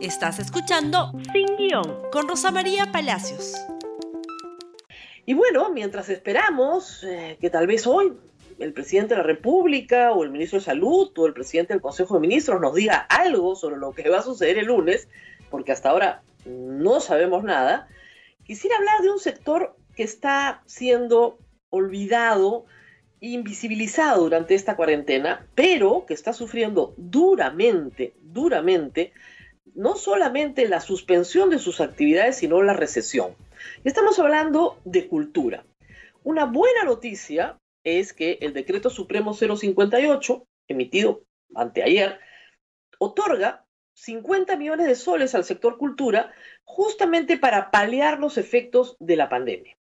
Estás escuchando Sin Guión con Rosa María Palacios. Y bueno, mientras esperamos eh, que tal vez hoy el presidente de la República o el ministro de Salud o el presidente del Consejo de Ministros nos diga algo sobre lo que va a suceder el lunes, porque hasta ahora no sabemos nada, quisiera hablar de un sector que está siendo olvidado, invisibilizado durante esta cuarentena, pero que está sufriendo duramente, duramente no solamente la suspensión de sus actividades, sino la recesión. Estamos hablando de cultura. Una buena noticia es que el decreto supremo 058, emitido anteayer, otorga 50 millones de soles al sector cultura justamente para paliar los efectos de la pandemia.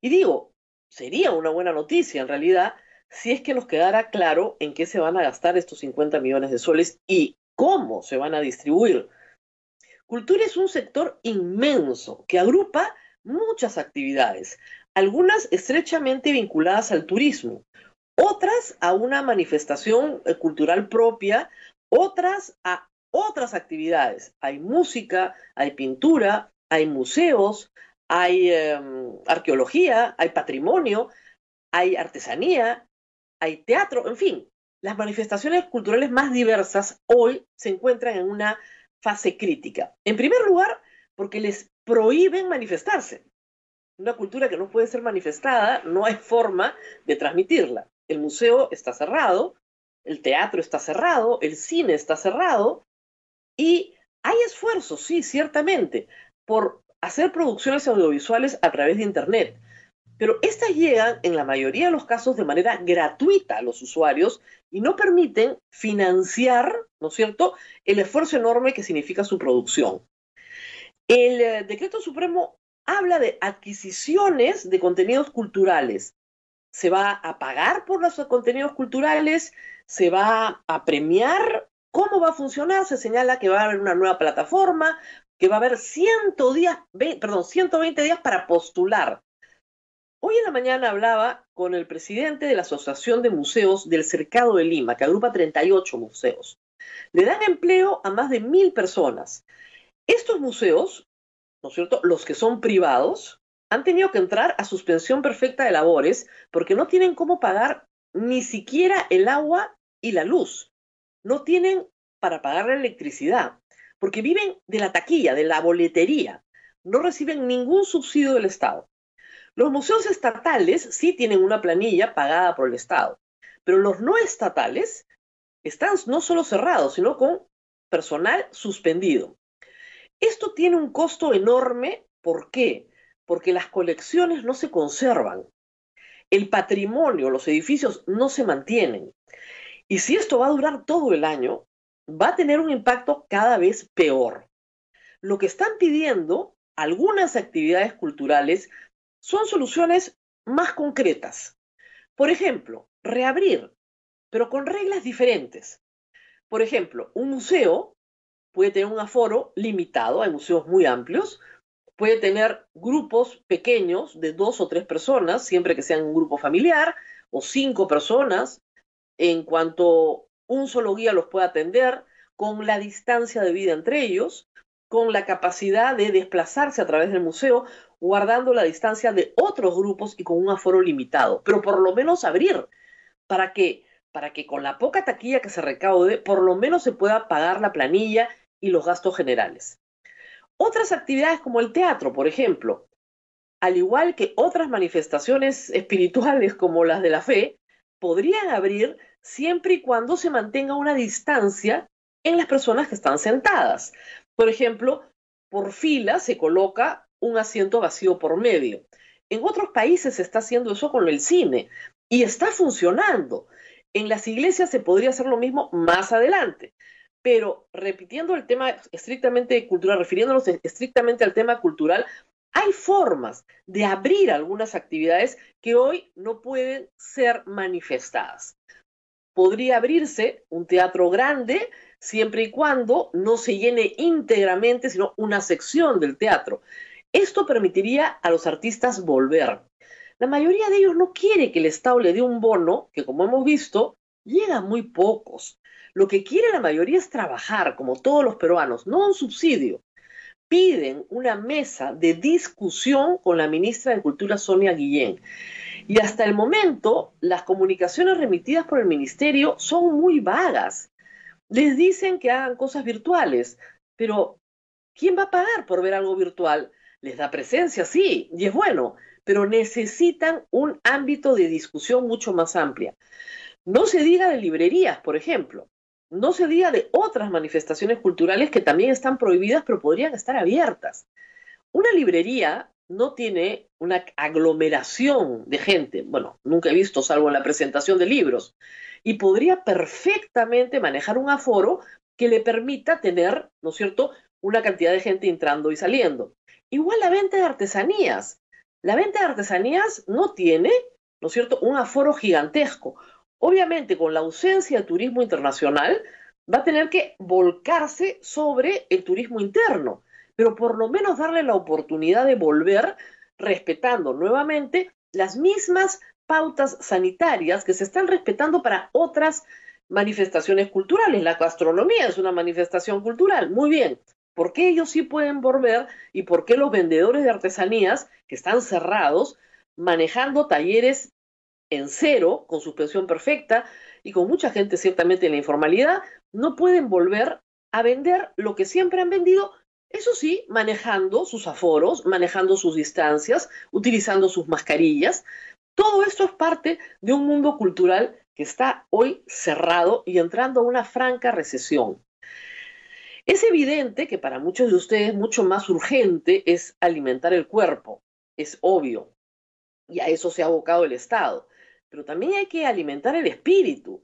Y digo, sería una buena noticia en realidad si es que nos quedara claro en qué se van a gastar estos 50 millones de soles y cómo se van a distribuir. Cultura es un sector inmenso que agrupa muchas actividades, algunas estrechamente vinculadas al turismo, otras a una manifestación eh, cultural propia, otras a otras actividades. Hay música, hay pintura, hay museos, hay em, arqueología, hay patrimonio, hay artesanía, hay teatro, en fin, las manifestaciones culturales más diversas hoy se encuentran en una fase crítica. En primer lugar, porque les prohíben manifestarse. Una cultura que no puede ser manifestada, no hay forma de transmitirla. El museo está cerrado, el teatro está cerrado, el cine está cerrado y hay esfuerzos, sí, ciertamente, por hacer producciones audiovisuales a través de Internet. Pero estas llegan en la mayoría de los casos de manera gratuita a los usuarios y no permiten financiar, ¿no es cierto?, el esfuerzo enorme que significa su producción. El eh, decreto supremo habla de adquisiciones de contenidos culturales. Se va a pagar por los contenidos culturales, se va a premiar. ¿Cómo va a funcionar? Se señala que va a haber una nueva plataforma, que va a haber 100 días, perdón, 120 días para postular. Hoy en la mañana hablaba con el presidente de la Asociación de Museos del Cercado de Lima, que agrupa 38 museos. Le dan empleo a más de mil personas. Estos museos, ¿no es cierto?, los que son privados, han tenido que entrar a suspensión perfecta de labores porque no tienen cómo pagar ni siquiera el agua y la luz. No tienen para pagar la electricidad, porque viven de la taquilla, de la boletería. No reciben ningún subsidio del Estado. Los museos estatales sí tienen una planilla pagada por el Estado, pero los no estatales están no solo cerrados, sino con personal suspendido. Esto tiene un costo enorme, ¿por qué? Porque las colecciones no se conservan, el patrimonio, los edificios no se mantienen. Y si esto va a durar todo el año, va a tener un impacto cada vez peor. Lo que están pidiendo algunas actividades culturales son soluciones más concretas. Por ejemplo, reabrir, pero con reglas diferentes. Por ejemplo, un museo puede tener un aforo limitado, hay museos muy amplios, puede tener grupos pequeños de dos o tres personas, siempre que sean un grupo familiar, o cinco personas, en cuanto un solo guía los pueda atender, con la distancia de vida entre ellos, con la capacidad de desplazarse a través del museo, guardando la distancia de otros grupos y con un aforo limitado, pero por lo menos abrir para que para que con la poca taquilla que se recaude, por lo menos se pueda pagar la planilla y los gastos generales. Otras actividades como el teatro, por ejemplo, al igual que otras manifestaciones espirituales como las de la fe, podrían abrir siempre y cuando se mantenga una distancia en las personas que están sentadas. Por ejemplo, por fila se coloca un asiento vacío por medio. En otros países se está haciendo eso con el cine y está funcionando. En las iglesias se podría hacer lo mismo más adelante. Pero repitiendo el tema estrictamente cultural, refiriéndonos estrictamente al tema cultural, hay formas de abrir algunas actividades que hoy no pueden ser manifestadas. Podría abrirse un teatro grande siempre y cuando no se llene íntegramente, sino una sección del teatro. Esto permitiría a los artistas volver. La mayoría de ellos no quiere que el Estado le dé un bono, que como hemos visto, llega a muy pocos. Lo que quiere la mayoría es trabajar, como todos los peruanos, no un subsidio. Piden una mesa de discusión con la ministra de Cultura, Sonia Guillén. Y hasta el momento, las comunicaciones remitidas por el ministerio son muy vagas. Les dicen que hagan cosas virtuales, pero ¿quién va a pagar por ver algo virtual? Les da presencia, sí, y es bueno, pero necesitan un ámbito de discusión mucho más amplia. No se diga de librerías, por ejemplo. No se diga de otras manifestaciones culturales que también están prohibidas, pero podrían estar abiertas. Una librería no tiene una aglomeración de gente. Bueno, nunca he visto, salvo en la presentación de libros. Y podría perfectamente manejar un aforo que le permita tener, ¿no es cierto?, una cantidad de gente entrando y saliendo. Igual la venta de artesanías. La venta de artesanías no tiene, ¿no es cierto?, un aforo gigantesco. Obviamente, con la ausencia de turismo internacional, va a tener que volcarse sobre el turismo interno, pero por lo menos darle la oportunidad de volver respetando nuevamente las mismas pautas sanitarias que se están respetando para otras manifestaciones culturales. La gastronomía es una manifestación cultural, muy bien. ¿Por qué ellos sí pueden volver y por qué los vendedores de artesanías que están cerrados, manejando talleres en cero, con suspensión perfecta y con mucha gente ciertamente en la informalidad, no pueden volver a vender lo que siempre han vendido, eso sí, manejando sus aforos, manejando sus distancias, utilizando sus mascarillas. Todo esto es parte de un mundo cultural que está hoy cerrado y entrando a una franca recesión. Es evidente que para muchos de ustedes mucho más urgente es alimentar el cuerpo, es obvio, y a eso se ha abocado el Estado pero también hay que alimentar el espíritu.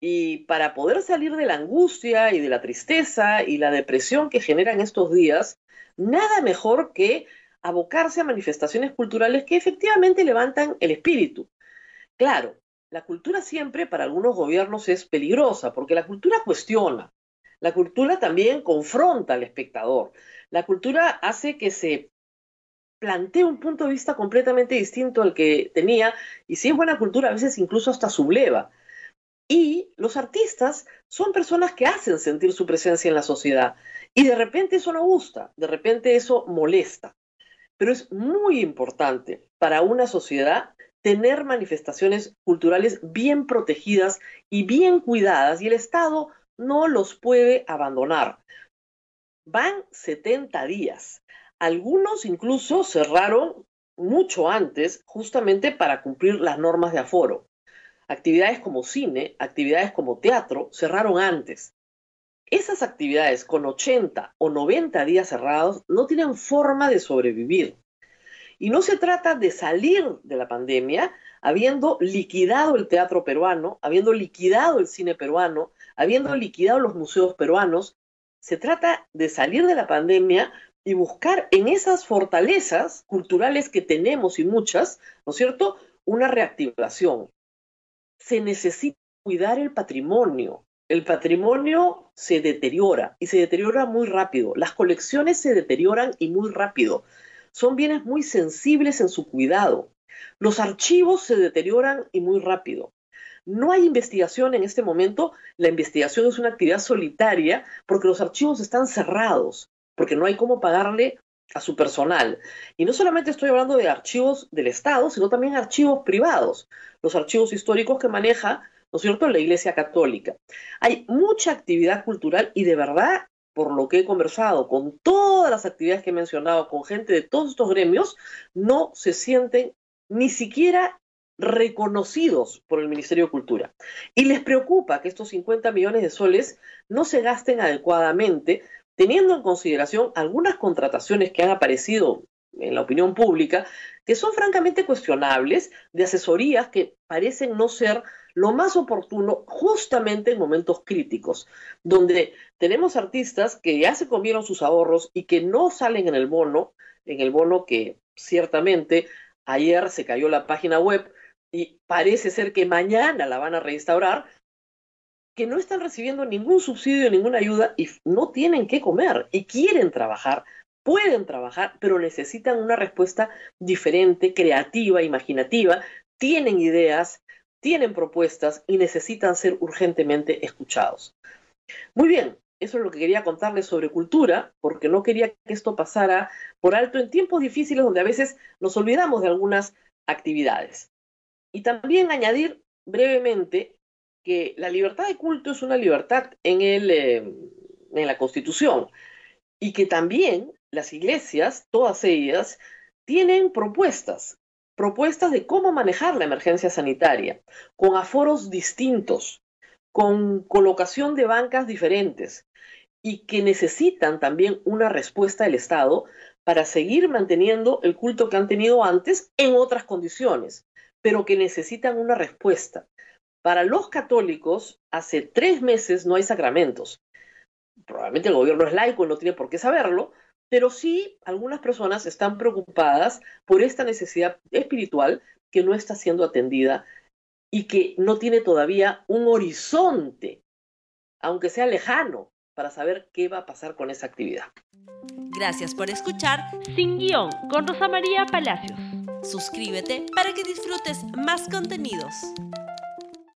Y para poder salir de la angustia y de la tristeza y la depresión que generan estos días, nada mejor que abocarse a manifestaciones culturales que efectivamente levantan el espíritu. Claro, la cultura siempre para algunos gobiernos es peligrosa, porque la cultura cuestiona, la cultura también confronta al espectador, la cultura hace que se plantea un punto de vista completamente distinto al que tenía, y si es buena cultura, a veces incluso hasta subleva. Y los artistas son personas que hacen sentir su presencia en la sociedad, y de repente eso no gusta, de repente eso molesta. Pero es muy importante para una sociedad tener manifestaciones culturales bien protegidas y bien cuidadas, y el Estado no los puede abandonar. Van 70 días algunos incluso cerraron mucho antes, justamente para cumplir las normas de aforo. Actividades como cine, actividades como teatro, cerraron antes. Esas actividades con 80 o 90 días cerrados no tienen forma de sobrevivir. Y no se trata de salir de la pandemia habiendo liquidado el teatro peruano, habiendo liquidado el cine peruano, habiendo liquidado los museos peruanos. Se trata de salir de la pandemia y buscar en esas fortalezas culturales que tenemos y muchas, ¿no es cierto?, una reactivación. Se necesita cuidar el patrimonio. El patrimonio se deteriora y se deteriora muy rápido. Las colecciones se deterioran y muy rápido. Son bienes muy sensibles en su cuidado. Los archivos se deterioran y muy rápido. No hay investigación en este momento. La investigación es una actividad solitaria porque los archivos están cerrados porque no hay cómo pagarle a su personal. Y no solamente estoy hablando de archivos del Estado, sino también archivos privados, los archivos históricos que maneja, ¿no es cierto?, la Iglesia Católica. Hay mucha actividad cultural y de verdad, por lo que he conversado con todas las actividades que he mencionado, con gente de todos estos gremios, no se sienten ni siquiera reconocidos por el Ministerio de Cultura. Y les preocupa que estos 50 millones de soles no se gasten adecuadamente teniendo en consideración algunas contrataciones que han aparecido en la opinión pública, que son francamente cuestionables, de asesorías que parecen no ser lo más oportuno justamente en momentos críticos, donde tenemos artistas que ya se comieron sus ahorros y que no salen en el bono, en el bono que ciertamente ayer se cayó la página web y parece ser que mañana la van a reinstaurar, que no están recibiendo ningún subsidio, ninguna ayuda y no tienen que comer y quieren trabajar, pueden trabajar, pero necesitan una respuesta diferente, creativa, imaginativa, tienen ideas, tienen propuestas y necesitan ser urgentemente escuchados. Muy bien, eso es lo que quería contarles sobre cultura, porque no quería que esto pasara por alto en tiempos difíciles donde a veces nos olvidamos de algunas actividades. Y también añadir brevemente que la libertad de culto es una libertad en, el, eh, en la Constitución y que también las iglesias, todas ellas, tienen propuestas, propuestas de cómo manejar la emergencia sanitaria, con aforos distintos, con colocación de bancas diferentes y que necesitan también una respuesta del Estado para seguir manteniendo el culto que han tenido antes en otras condiciones, pero que necesitan una respuesta. Para los católicos, hace tres meses no hay sacramentos. Probablemente el gobierno es laico y no tiene por qué saberlo, pero sí algunas personas están preocupadas por esta necesidad espiritual que no está siendo atendida y que no tiene todavía un horizonte, aunque sea lejano, para saber qué va a pasar con esa actividad. Gracias por escuchar Sin Guión con Rosa María Palacios. Suscríbete para que disfrutes más contenidos.